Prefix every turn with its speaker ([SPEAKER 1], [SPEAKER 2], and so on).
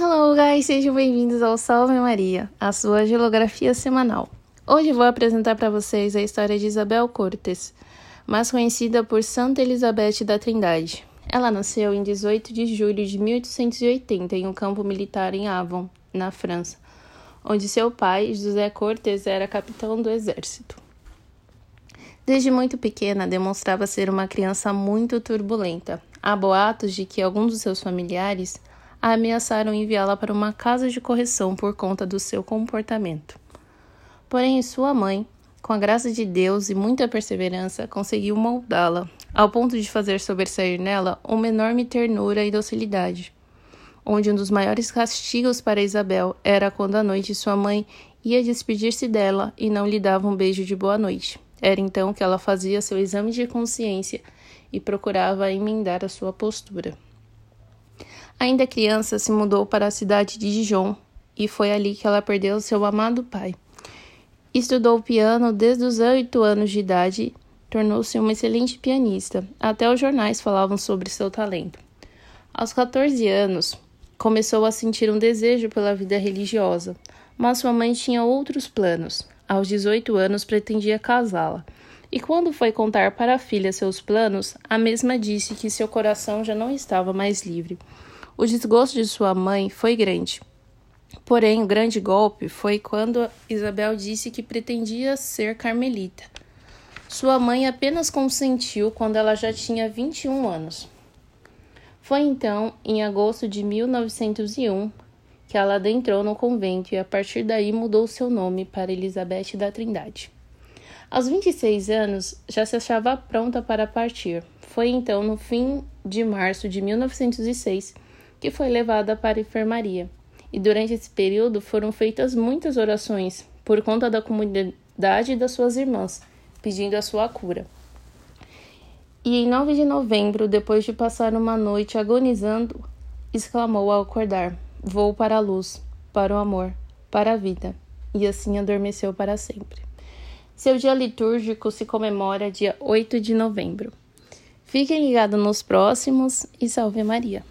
[SPEAKER 1] Hello, guys! Sejam bem-vindos ao Salve Maria, a sua geografia semanal. Hoje vou apresentar para vocês a história de Isabel Cortes, mais conhecida por Santa Elizabeth da Trindade. Ela nasceu em 18 de julho de 1880 em um campo militar em Avon, na França, onde seu pai, José Cortes, era capitão do exército. Desde muito pequena, demonstrava ser uma criança muito turbulenta. Há boatos de que alguns dos seus familiares ameaçaram enviá-la para uma casa de correção por conta do seu comportamento. Porém, sua mãe, com a graça de Deus e muita perseverança, conseguiu moldá-la, ao ponto de fazer sobressair nela uma enorme ternura e docilidade. Onde um dos maiores castigos para Isabel era quando à noite sua mãe ia despedir-se dela e não lhe dava um beijo de boa noite. Era então que ela fazia seu exame de consciência e procurava emendar a sua postura. Ainda criança, se mudou para a cidade de Dijon e foi ali que ela perdeu seu amado pai. Estudou piano desde os oito anos de idade, tornou-se uma excelente pianista. Até os jornais falavam sobre seu talento. Aos 14 anos, começou a sentir um desejo pela vida religiosa, mas sua mãe tinha outros planos. Aos 18 anos, pretendia casá-la. E quando foi contar para a filha seus planos, a mesma disse que seu coração já não estava mais livre. O desgosto de sua mãe foi grande. Porém, o grande golpe foi quando Isabel disse que pretendia ser carmelita. Sua mãe apenas consentiu quando ela já tinha 21 anos. Foi então, em agosto de 1901, que ela adentrou no convento e a partir daí mudou seu nome para Elizabeth da Trindade. Aos 26 anos, já se achava pronta para partir. Foi então no fim de março de 1906 que foi levada para a enfermaria. E durante esse período foram feitas muitas orações por conta da comunidade e das suas irmãs, pedindo a sua cura. E em 9 de novembro, depois de passar uma noite agonizando, exclamou ao acordar: Vou para a luz, para o amor, para a vida. E assim adormeceu para sempre. Seu dia litúrgico se comemora dia 8 de novembro. Fiquem ligados nos próximos e salve Maria.